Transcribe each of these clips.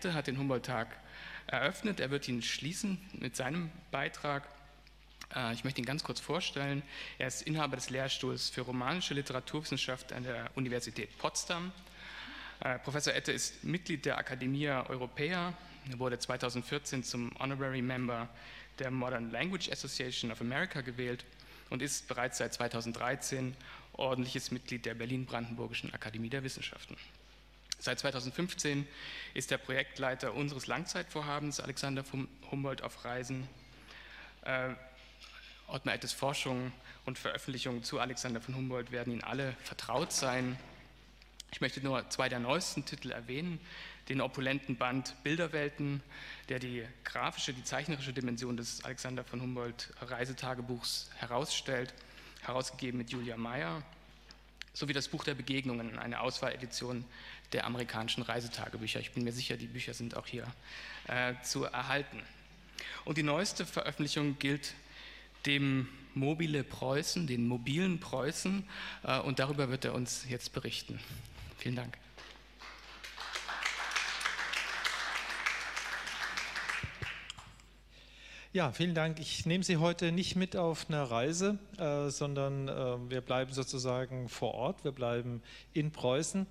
Humboldt-Tages. Ottmar Ette hat den Humboldt-Tag eröffnet. Er wird ihn schließen mit seinem Beitrag. Äh, ich möchte ihn ganz kurz vorstellen. Er ist Inhaber des Lehrstuhls für romanische Literaturwissenschaft an der Universität Potsdam. Äh, Professor Ette ist Mitglied der Academia Europaea. Er wurde 2014 zum Honorary Member der Modern Language Association of America gewählt und ist bereits seit 2013 ordentliches Mitglied der Berlin-Brandenburgischen Akademie der Wissenschaften. Seit 2015 ist er Projektleiter unseres Langzeitvorhabens Alexander von Humboldt auf Reisen. Äh, Ottmar Ettes Forschung und Veröffentlichungen zu Alexander von Humboldt werden Ihnen alle vertraut sein. Ich möchte nur zwei der neuesten Titel erwähnen. Den opulenten Band Bilderwelten, der die grafische, die zeichnerische Dimension des Alexander von Humboldt Reisetagebuchs herausstellt, herausgegeben mit Julia Meyer, sowie das Buch der Begegnungen, eine Auswahledition der amerikanischen Reisetagebücher. Ich bin mir sicher, die Bücher sind auch hier äh, zu erhalten. Und die neueste Veröffentlichung gilt dem mobile Preußen, den mobilen Preußen, äh, und darüber wird er uns jetzt berichten. Vielen Dank. Ja, vielen Dank. Ich nehme Sie heute nicht mit auf eine Reise, äh, sondern äh, wir bleiben sozusagen vor Ort. Wir bleiben in Preußen.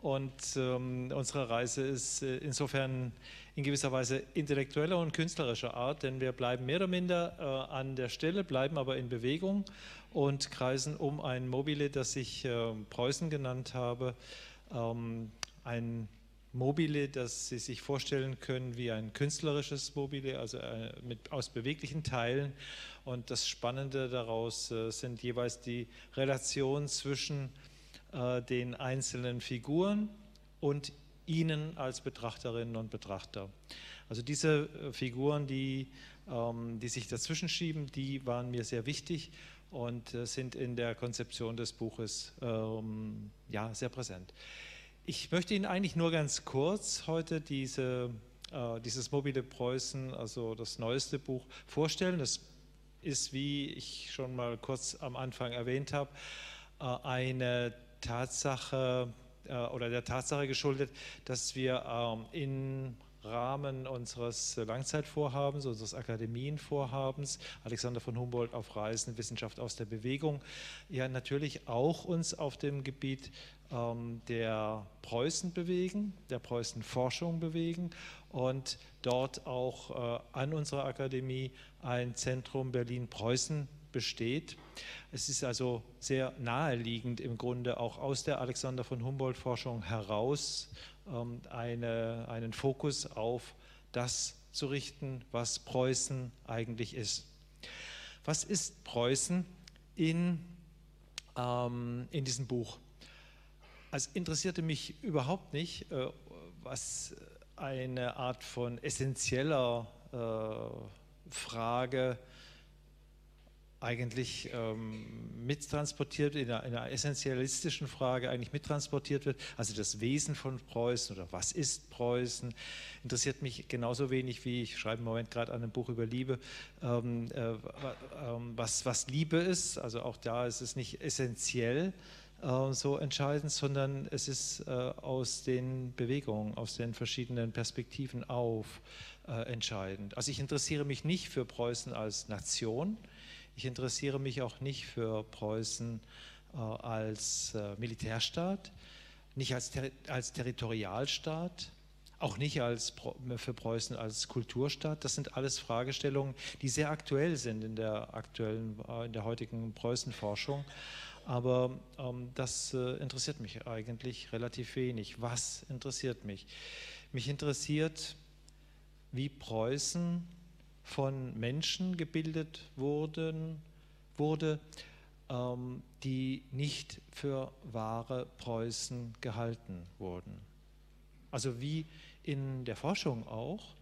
Und ähm, unsere Reise ist äh, insofern in gewisser Weise intellektueller und künstlerischer Art, denn wir bleiben mehr oder minder äh, an der Stelle, bleiben aber in Bewegung und kreisen um ein Mobile, das ich äh, Preußen genannt habe. Ähm, ein Mobile, das Sie sich vorstellen können wie ein künstlerisches Mobile, also äh, mit, aus beweglichen Teilen. Und das Spannende daraus äh, sind jeweils die Relationen zwischen äh, den einzelnen Figuren und Ihnen als Betrachterinnen und Betrachter. Also diese äh, Figuren, die, ähm, die sich dazwischen schieben, die waren mir sehr wichtig und äh, sind in der Konzeption des Buches ähm, ja, sehr präsent. Ich möchte Ihnen eigentlich nur ganz kurz heute diese, äh, dieses Mobile Preußen, also das neueste Buch, vorstellen. Das ist, wie ich schon mal kurz am Anfang erwähnt habe, äh, eine Tatsache äh, oder der Tatsache geschuldet, dass wir ähm, im Rahmen unseres Langzeitvorhabens, unseres Akademienvorhabens, Alexander von Humboldt auf Reisen, Wissenschaft aus der Bewegung, ja natürlich auch uns auf dem Gebiet ähm, der Preußen bewegen, der Preußenforschung bewegen und dort auch äh, an unserer Akademie ein Zentrum Berlin-Preußen besteht. Es ist also sehr naheliegend im Grunde auch aus der Alexander von Humboldt Forschung heraus ähm, eine, einen Fokus auf das zu richten, was Preußen eigentlich ist. Was ist Preußen in, ähm, in diesem Buch? Es interessierte mich überhaupt nicht, äh, was eine Art von essentieller äh, Frage eigentlich ähm, mittransportiert, in einer, in einer, essentialistischen Frage eigentlich mittransportiert wird. Also das Wesen von Preußen oder was ist Preußen, interessiert mich genauso wenig wie, ich schreibe im Moment gerade an einem Buch über Liebe, ähm, äh, ähm, was, was Liebe ist. Also auch da ist es nicht essentiell äh, so entscheidend, sondern es ist äh, aus den Bewegungen, aus den verschiedenen Perspektiven auf äh, entscheidend. Also ich interessiere mich nicht für Preußen als Nation, ich interessiere mich auch nicht für Preußen äh, als äh, Militärstaat, nicht als, ter als Territorialstaat, auch nicht als, für Preußen als Kulturstaat. Das sind alles Fragestellungen, die sehr aktuell sind in der aktuellen, äh, in der heutigen Preußenforschung. Aber ähm, das äh, interessiert mich eigentlich relativ wenig. Was interessiert mich? Mich interessiert, wie Preußen von Menschen gebildet wurden, wurde, ähm, die nicht für wahre Preußen gehalten wurden. Also wie in der Forschung auch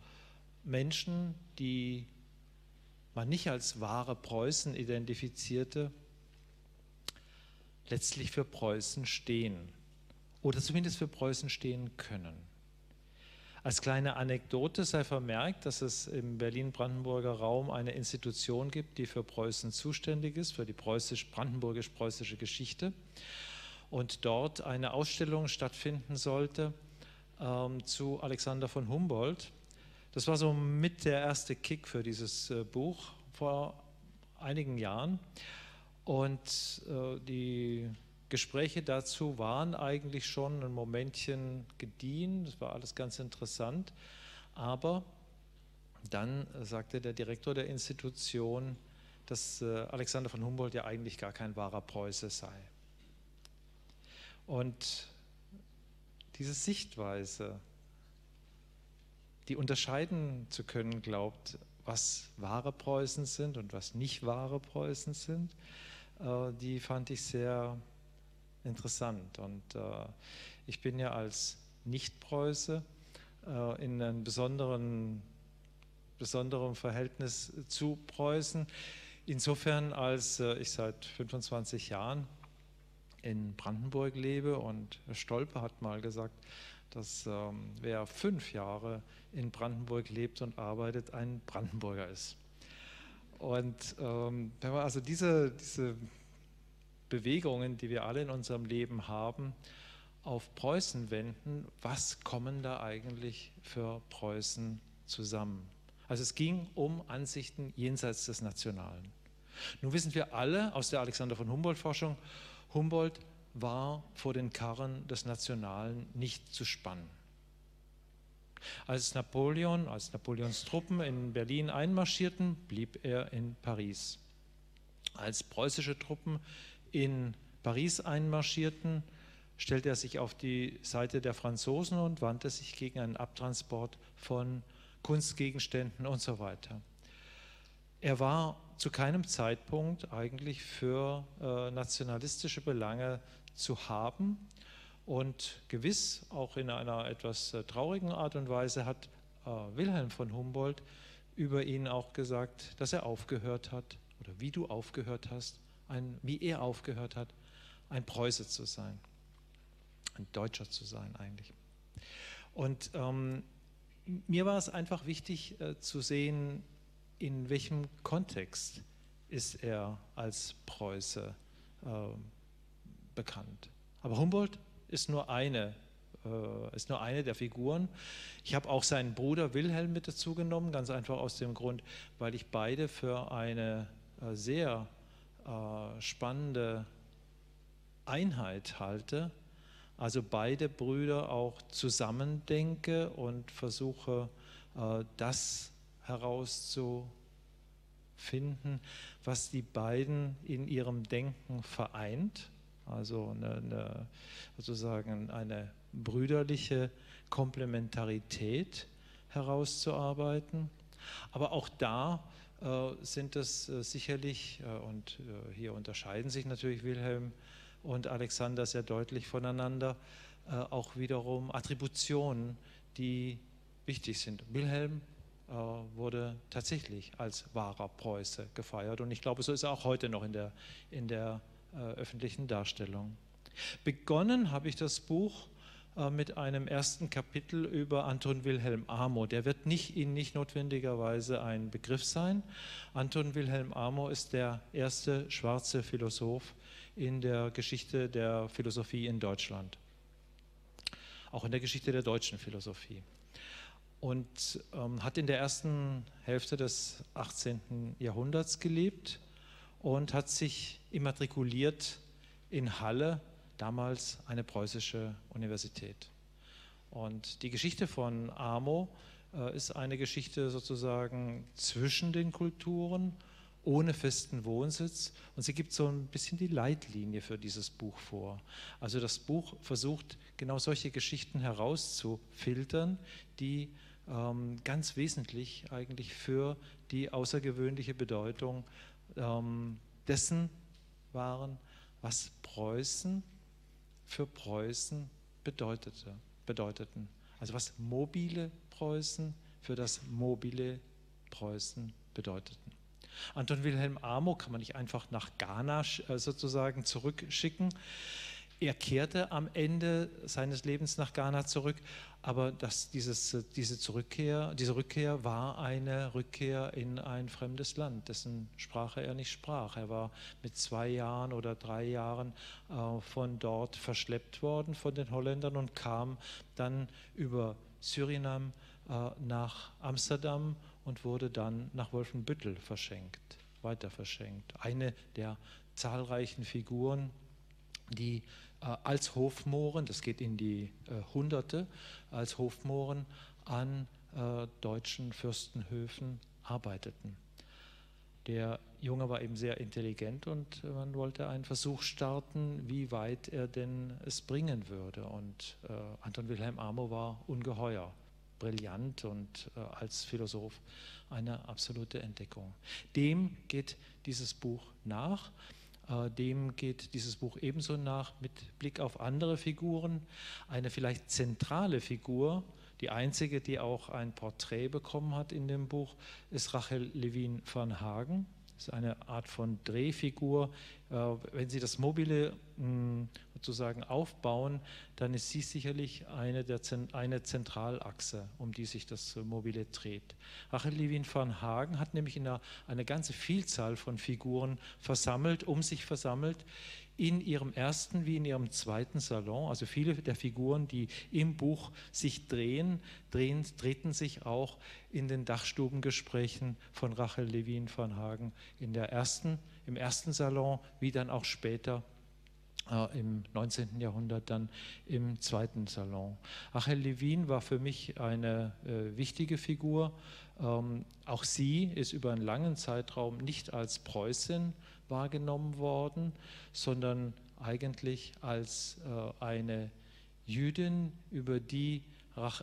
Menschen, die man nicht als wahre Preußen identifizierte, letztlich für Preußen stehen oder zumindest für Preußen stehen können. Als kleine Anekdote sei vermerkt, dass es im Berlin-Brandenburger Raum eine Institution gibt, die für Preußen zuständig ist, für die preußisch, brandenburgisch-preußische Geschichte. Und dort eine Ausstellung stattfinden sollte ähm, zu Alexander von Humboldt. Das war so mit der erste Kick für dieses äh, Buch vor einigen Jahren. Und äh, die Gespräche dazu waren eigentlich schon ein Momentchen gediehen, das war alles ganz interessant, aber dann sagte der Direktor der Institution, dass äh, Alexander von Humboldt ja eigentlich gar kein wahrer Preuße sei. Und diese Sichtweise, die unterscheiden zu können glaubt, was wahre Preußen sind und was nicht wahre Preußen sind, äh, die fand ich sehr interessant. Und äh, ich bin ja als Nicht-Preuße äh, in einem besonderen, besonderen Verhältnis zu Preußen. Insofern, als äh, ich seit 25 Jahren in Brandenburg lebe und Stolpe hat mal gesagt, dass ähm, wer fünf Jahre in Brandenburg lebt und arbeitet, ein Brandenburger ist. Und ähm, wenn man also diese, diese Bewegungen, die wir alle in unserem Leben haben, auf Preußen wenden, was kommen da eigentlich für Preußen zusammen? Also es ging um Ansichten jenseits des Nationalen. Nun wissen wir alle aus der Alexander von Humboldt-Forschung, Humboldt war vor den Karren des Nationalen nicht zu spannen. Als Napoleon, als Napoleons Truppen in Berlin einmarschierten, blieb er in Paris. Als preußische Truppen in Paris einmarschierten, stellte er sich auf die Seite der Franzosen und wandte sich gegen einen Abtransport von Kunstgegenständen und so weiter. Er war zu keinem Zeitpunkt eigentlich für äh, nationalistische Belange zu haben und gewiss auch in einer etwas äh, traurigen Art und Weise hat äh, Wilhelm von Humboldt über ihn auch gesagt, dass er aufgehört hat oder wie du aufgehört hast, ein, wie er aufgehört hat, ein Preuße zu sein, ein Deutscher zu sein eigentlich. Und ähm, mir war es einfach wichtig äh, zu sehen, in welchem Kontext ist er als Preuße äh, bekannt. Aber Humboldt ist nur eine äh, ist nur eine der Figuren. Ich habe auch seinen Bruder Wilhelm mit dazu genommen, ganz einfach aus dem Grund, weil ich beide für eine äh, sehr äh, spannende Einheit halte, also beide Brüder auch zusammendenke und versuche, äh, das herauszufinden, was die beiden in ihrem Denken vereint. Also eine, eine, sozusagen eine brüderliche Komplementarität herauszuarbeiten. Aber auch da sind es äh, sicherlich, äh, und hier unterscheiden sich natürlich Wilhelm und Alexander sehr deutlich voneinander, auch wiederum Attributionen, die wichtig sind. Wilhelm wurde tatsächlich als wahrer Preuße gefeiert und ich glaube, so ist er auch heute noch in der, in der öffentlichen Darstellung. Begonnen habe ich das Buch äh, mit einem ersten Kapitel über Anton Wilhelm Amo. Der wird nicht, Ihnen nicht notwendigerweise ein Begriff sein. Anton Wilhelm Amo ist der erste schwarze Philosoph in der Geschichte der Philosophie in Deutschland. Auch in der Geschichte der deutschen Philosophie. Und ähm, hat in der ersten Hälfte des 18. Jahrhunderts gelebt und hat sich immatrikuliert in Halle damals eine preußische Universität. Und die Geschichte von Amo äh, ist eine Geschichte sozusagen zwischen den Kulturen, ohne festen Wohnsitz. Und sie gibt so ein bisschen die Leitlinie für dieses Buch vor. Also das Buch versucht genau solche Geschichten herauszufiltern, die ähm, ganz wesentlich eigentlich für die außergewöhnliche Bedeutung ähm, dessen waren, was Preußen für Preußen bedeutete, bedeuteten. Also was mobile Preußen für das mobile Preußen bedeuteten. Anton Wilhelm Amo kann man nicht einfach nach Ghana äh, sozusagen zurückschicken. Er kehrte am Ende seines Lebens nach Ghana zurück, aber das, dieses, diese, Zurückkehr, diese Rückkehr war eine Rückkehr in ein fremdes Land, dessen Sprache er nicht sprach. Er war mit zwei Jahren oder drei Jahren äh, von dort verschleppt worden von den Holländern und kam dann über Surinam äh, nach Amsterdam und wurde dann nach Wolfenbüttel verschenkt, weiter verschenkt. Eine der zahlreichen Figuren, die als Hofmohren, das geht in die äh, Hunderte, als Hofmohren an äh, deutschen Fürstenhöfen arbeiteten. Der Junge war eben sehr intelligent und man wollte einen Versuch starten, wie weit er denn es bringen würde. Und äh, Anton Wilhelm Amo war ungeheuer, brillant und äh, als Philosoph eine absolute Entdeckung. Dem geht dieses Buch nach. Äh, dem geht dieses Buch ebenso nach mit Blick auf andere Figuren. Eine vielleicht zentrale Figur, die einzige, die auch ein Porträt bekommen hat in dem Buch, ist Rachel Levin van Hagen. Das ist eine Art von Drehfigur. Äh, wenn Sie das mobile hm, sozusagen aufbauen, dann ist sie sicherlich eine, der, eine Zentralachse, um die sich das mobile dreht. Rachel Levin van Hagen hat nämlich in einer, eine ganze Vielzahl von Figuren versammelt, um sich versammelt, in ihrem ersten wie in ihrem zweiten Salon. Also viele der Figuren, die im Buch sich drehen, drehen treten sich auch in den Dachstubengesprächen von Rachel Levin van Hagen in der ersten, im ersten Salon, wie dann auch später äh, im 19. Jahrhundert dann im zweiten Salon. Rachel Levin war für mich eine äh, wichtige Figur. Ähm, auch sie ist über einen langen Zeitraum nicht als Preußin wahrgenommen worden, sondern eigentlich als äh, eine Jüdin, über die,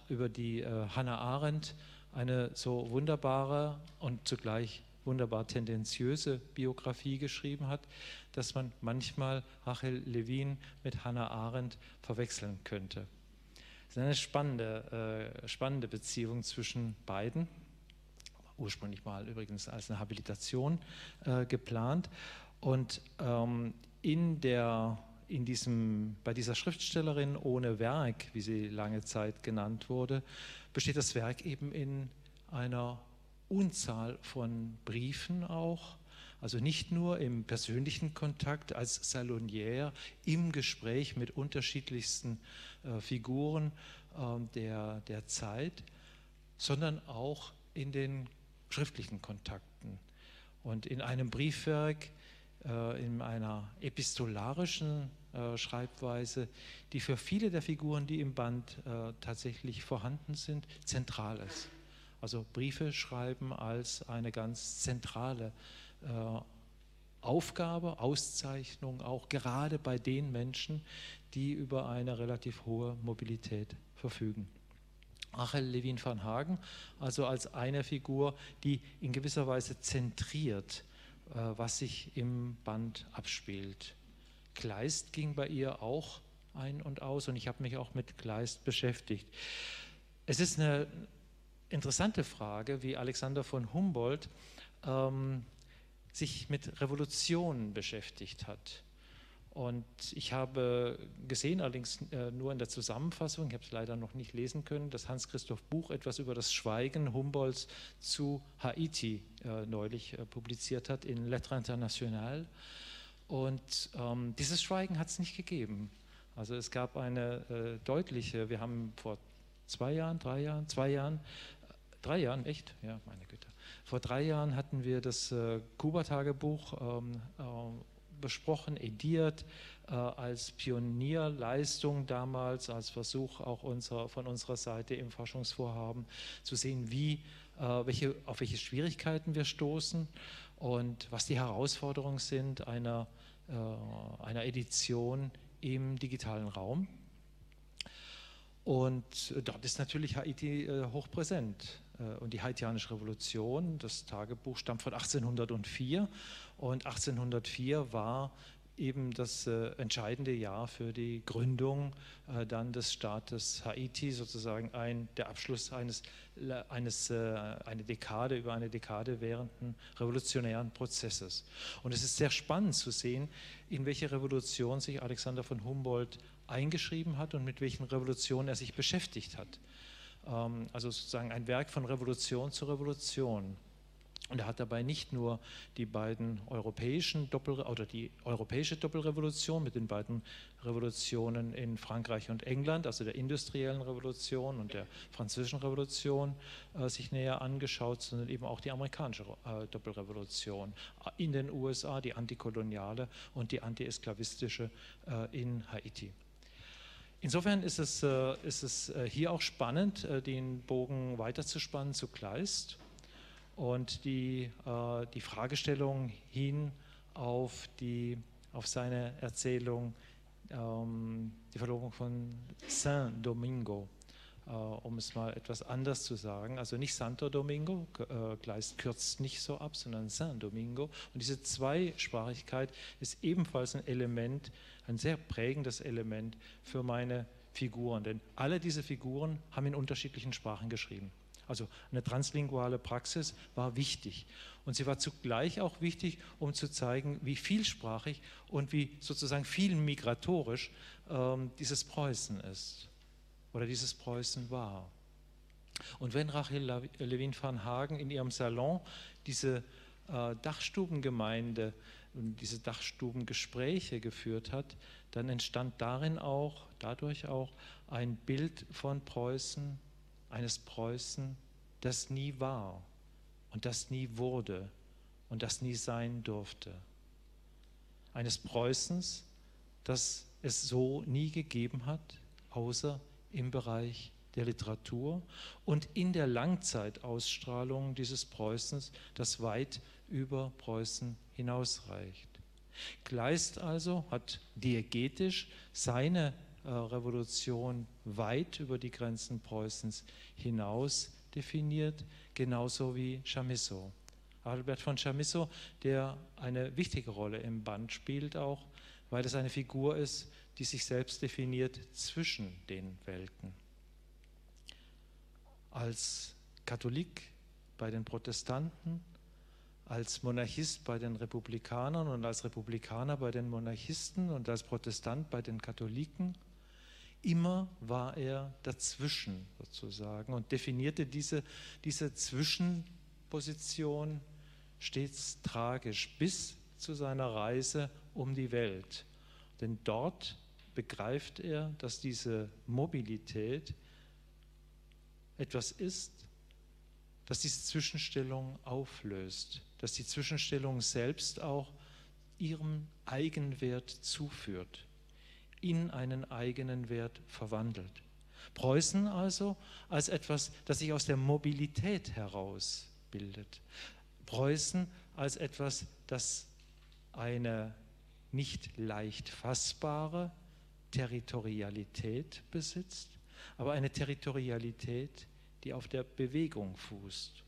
über die äh, Hannah Arendt eine so wunderbare und zugleich wunderbar tendenziöse Biografie geschrieben hat, dass man manchmal Rachel Levin mit Hannah Arendt verwechseln könnte. Es ist eine spannende, äh, spannende Beziehung zwischen beiden ursprünglich mal übrigens als eine Habilitation äh, geplant. Und ähm, in der, in diesem, bei dieser Schriftstellerin ohne Werk, wie sie lange Zeit genannt wurde, besteht das Werk eben in einer Unzahl von Briefen auch, also nicht nur im persönlichen Kontakt als Salonière, im Gespräch mit unterschiedlichsten äh, Figuren äh, der, der Zeit, sondern auch in den schriftlichen Kontakten. Und in einem Briefwerk, äh, in einer epistolarischen äh, Schreibweise, die für viele der Figuren, die im Band äh, tatsächlich vorhanden sind, zentral ist. Also Briefe schreiben als eine ganz zentrale Aufgabe, Auszeichnung, auch gerade bei den Menschen, die über eine relativ hohe Mobilität verfügen. Rachel Levin van Hagen, also als eine Figur, die in gewisser Weise zentriert, äh, was sich im Band abspielt. Kleist ging bei ihr auch ein und aus und ich habe mich auch mit Kleist beschäftigt. Es ist eine interessante Frage, wie Alexander von Humboldt ähm, sich mit Revolutionen beschäftigt hat. Und ich habe gesehen, allerdings äh, nur in der Zusammenfassung, ich habe es leider noch nicht lesen können, dass Hans-Christoph Buch etwas über das Schweigen Humboldts zu Haiti äh, neulich äh, publiziert hat in Lettres Internationales. Und ähm, dieses Schweigen hat es nicht gegeben. Also es gab eine äh, deutliche, wir haben vor zwei Jahren, drei Jahren, zwei Jahren, drei Jahren, echt? Ja, meine Güte. Vor drei Jahren hatten wir das äh, Kuba-Tagebuch ähm, besprochen, ediert äh, als Pionierleistung damals, als Versuch auch unserer, von unserer Seite im Forschungsvorhaben zu sehen, wie, äh, welche, auf welche Schwierigkeiten wir stoßen und was die Herausforderungen sind einer, äh, einer Edition im digitalen Raum. Und dort ist natürlich Haiti äh, hochpräsent. Äh, und die haitianische Revolution, das Tagebuch stammt von 1804 und 1804 war eben das äh, entscheidende Jahr für die Gründung äh, dann des Staates Haiti, sozusagen ein, der Abschluss eines, eines äh, eine Dekade über eine Dekade währenden revolutionären Prozesses. Und es ist sehr spannend zu sehen, in welche Revolution sich Alexander von Humboldt eingeschrieben hat und mit welchen Revolutionen er sich beschäftigt hat. Ähm, also sozusagen ein Werk von Revolution zu Revolution. Und er hat dabei nicht nur die beiden europäischen Doppel oder die europäische Doppelrevolution mit den beiden Revolutionen in Frankreich und England, also der industriellen Revolution und der französischen Revolution, äh, sich näher angeschaut, sondern eben auch die amerikanische äh, Doppelrevolution in den USA, die antikoloniale und die antiesklavistische äh, in Haiti. Insofern ist es, äh, ist es äh, hier auch spannend, äh, den Bogen weiterzuspannen zu Kleist und die, die Fragestellung hin auf, die, auf seine Erzählung ähm, Die Verlobung von Saint Domingo, äh, um es mal etwas anders zu sagen. Also nicht Santo Domingo, äh, Kleist kürzt nicht so ab, sondern Saint Domingo. Und diese Zweisprachigkeit ist ebenfalls ein Element, ein sehr prägendes Element für meine Figuren. Denn alle diese Figuren haben in unterschiedlichen Sprachen geschrieben. Also eine translinguale Praxis war wichtig. Und sie war zugleich auch wichtig, um zu zeigen, wie vielsprachig und wie sozusagen viel migratorisch ähm, dieses Preußen ist oder dieses Preußen war. Und wenn Rachel Levin van Hagen in ihrem Salon diese äh, Dachstubengemeinde und diese Dachstubengespräche geführt hat, dann entstand darin auch, dadurch auch ein Bild von Preußen, eines Preußen, das nie war und das nie wurde und das nie sein durfte. Eines Preußens, das es so nie gegeben hat, außer im Bereich der Literatur und in der Langzeitausstrahlung dieses Preußens, das weit über Preußen hinausreicht. Kleist also hat diegetisch seine äh, Revolution weit über die Grenzen Preußens hinaus definiert, genauso wie Chamisso. Albert von Chamisso, der eine wichtige Rolle im Band spielt auch, weil es eine Figur ist, die sich selbst definiert zwischen den Welten. Als Katholik bei den Protestanten, als Monarchist bei den Republikanern und als Republikaner bei den Monarchisten und als Protestant bei den Katholiken Immer war er dazwischen sozusagen und definierte diese, diese Zwischenposition stets tragisch bis zu seiner Reise um die Welt. Denn dort begreift er, dass diese Mobilität etwas ist, das diese Zwischenstellung auflöst, dass die Zwischenstellung selbst auch ihrem Eigenwert zuführt in einen eigenen Wert verwandelt. Preußen also als etwas, das sich aus der Mobilität heraus bildet. Preußen als etwas, das eine nicht leicht fassbare Territorialität besitzt, aber eine Territorialität, die auf der Bewegung fußt.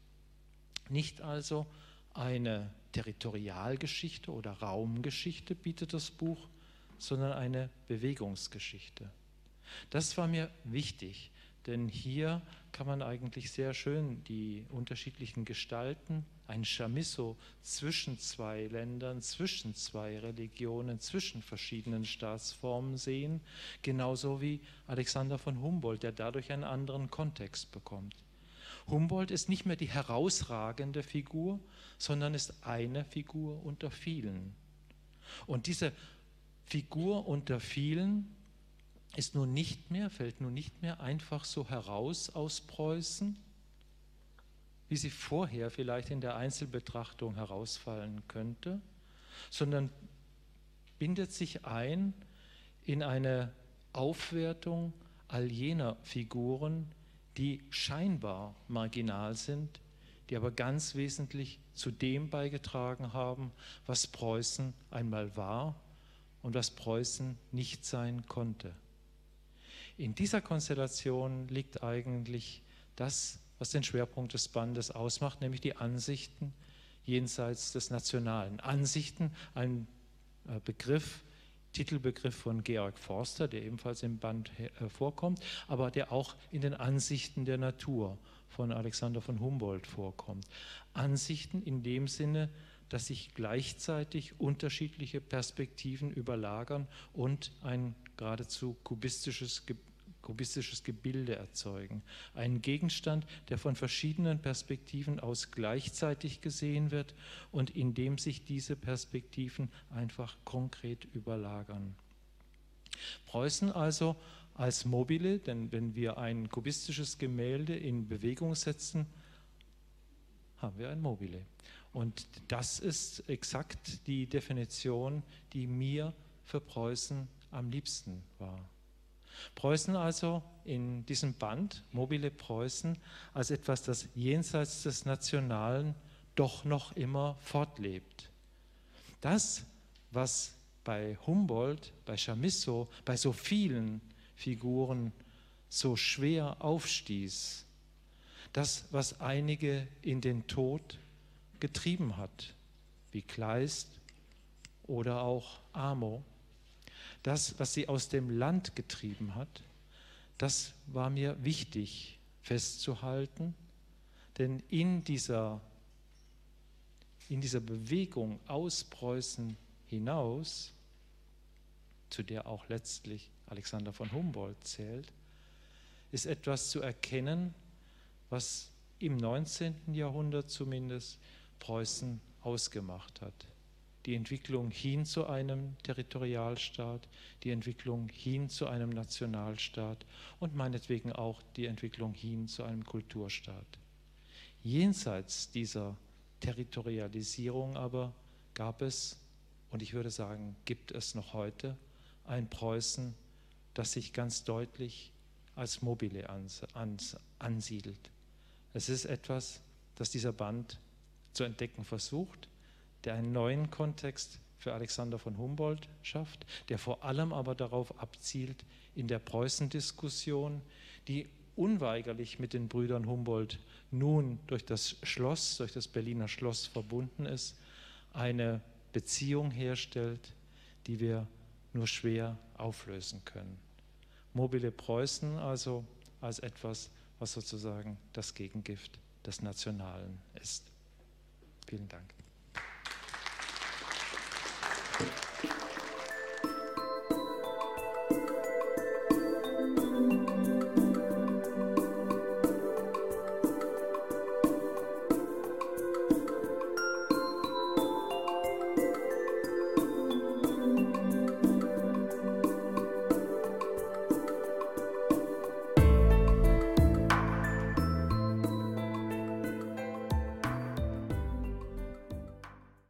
Nicht also eine Territorialgeschichte oder Raumgeschichte bietet das Buch, sondern eine Bewegungsgeschichte. Das war mir wichtig, denn hier kann man eigentlich sehr schön die unterschiedlichen Gestalten, ein Chamisso zwischen zwei Ländern, zwischen zwei Religionen, zwischen verschiedenen Staatsformen sehen, genauso wie Alexander von Humboldt, der dadurch einen anderen Kontext bekommt. Humboldt ist nicht mehr die herausragende Figur, sondern ist eine Figur unter vielen. Und diese Figur unter vielen ist nun nicht mehr, fällt nun nicht mehr einfach so heraus aus Preußen, wie sie vorher vielleicht in der Einzelbetrachtung herausfallen könnte, sondern bindet sich ein in eine Aufwertung all jener Figuren, die scheinbar marginal sind, die aber ganz wesentlich zu dem beigetragen haben, was Preußen einmal war und was Preußen nicht sein konnte. In dieser Konstellation liegt eigentlich das, was den Schwerpunkt des Bandes ausmacht, nämlich die Ansichten jenseits des Nationalen. Ansichten, ein äh, Begriff, Titelbegriff von Georg Forster, der ebenfalls im Band vorkommt, aber der auch in den Ansichten der Natur von Alexander von Humboldt vorkommt. Ansichten in dem Sinne, dass sich gleichzeitig unterschiedliche Perspektiven überlagern und ein geradezu kubistisches kubistisches Gebilde erzeugen. Ein Gegenstand, der von verschiedenen Perspektiven aus gleichzeitig gesehen wird und in dem sich diese Perspektiven einfach konkret überlagern. Preußen also als mobile, denn wenn wir ein kubistisches Gemälde in Bewegung setzen, haben wir ein mobile. Und das ist exakt die Definition, die mir für Preußen am liebsten war. Preußen also in diesem Band, mobile Preußen, als etwas, das jenseits des Nationalen doch noch immer fortlebt. Das, was bei Humboldt, bei Chamisso, bei so vielen Figuren so schwer aufstieß, das, was einige in den Tod getrieben hat, wie Kleist oder auch Amo, das, was sie aus dem Land getrieben hat, das war mir wichtig festzuhalten, denn in dieser, in dieser Bewegung aus Preußen hinaus, zu der auch letztlich Alexander von Humboldt zählt, ist etwas zu erkennen, was im 19. Jahrhundert zumindest Preußen ausgemacht hat die Entwicklung hin zu einem Territorialstaat, die Entwicklung hin zu einem Nationalstaat und meinetwegen auch die Entwicklung hin zu einem Kulturstaat. Jenseits dieser Territorialisierung aber gab es, und ich würde sagen, gibt es noch heute, ein Preußen, das sich ganz deutlich als mobile ansiedelt. Es ist etwas, das dieser Band zu entdecken versucht der einen neuen Kontext für Alexander von Humboldt schafft, der vor allem aber darauf abzielt, in der Preußendiskussion, die unweigerlich mit den Brüdern Humboldt nun durch das Schloss, durch das Berliner Schloss verbunden ist, eine Beziehung herstellt, die wir nur schwer auflösen können. Mobile Preußen also als etwas, was sozusagen das Gegengift des Nationalen ist. Vielen Dank. Thank you.